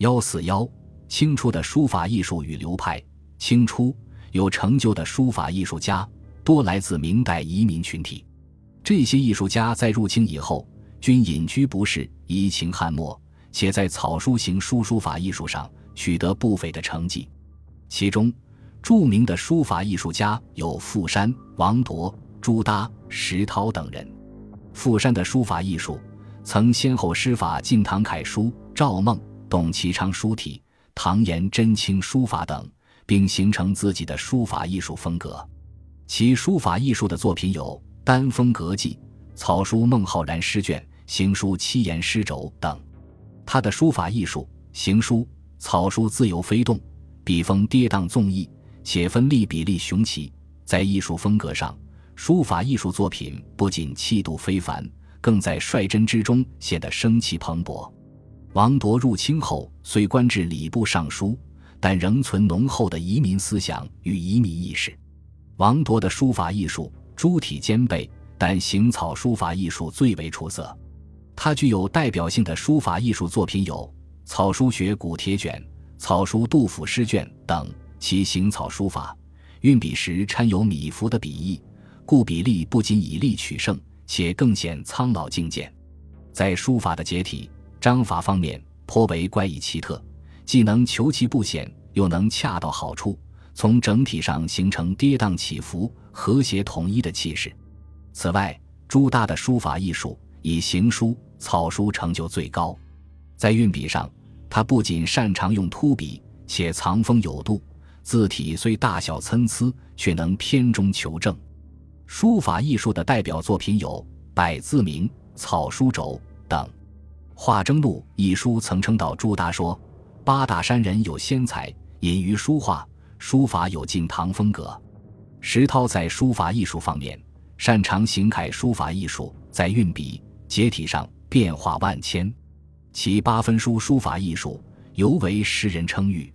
幺四幺，清初的书法艺术与流派。清初有成就的书法艺术家，多来自明代移民群体。这些艺术家在入清以后，均隐居不仕，怡情翰墨，且在草书行书书法艺术上取得不菲的成绩。其中，著名的书法艺术家有傅山、王铎、朱耷、石涛等人。傅山的书法艺术，曾先后师法晋唐楷书、赵孟、董其昌书体、唐颜真卿书法等，并形成自己的书法艺术风格。其书法艺术的作品有《丹峰阁记》《草书孟浩然诗卷》《行书七言诗轴》等。他的书法艺术，行书、草书自由飞动，笔锋跌宕纵逸。且分力比例雄奇，在艺术风格上，书法艺术作品不仅气度非凡，更在率真之中显得生气蓬勃。王铎入清后虽官至礼部尚书，但仍存浓厚的移民思想与移民意识。王铎的书法艺术诸体兼备，但行草书法艺术最为出色。他具有代表性的书法艺术作品有《草书学古帖卷》《草书杜甫诗卷》等。其行草书法，运笔时掺有米芾的笔意，故笔力不仅以力取胜，且更显苍老精简。在书法的结体、章法方面，颇为怪异奇特，既能求其不显，又能恰到好处，从整体上形成跌宕起伏、和谐统一的气势。此外，朱耷的书法艺术以行书、草书成就最高，在运笔上，他不仅擅长用秃笔，且藏锋有度。字体虽大小参差，却能偏中求正。书法艺术的代表作品有《百字铭》《草书轴》等。《画征录》一书曾称道朱达说：“八大山人有仙才，隐于书画，书法有晋唐风格。”石涛在书法艺术方面擅长行楷书法艺术，在运笔、结体上变化万千，其八分书书法艺术尤为世人称誉。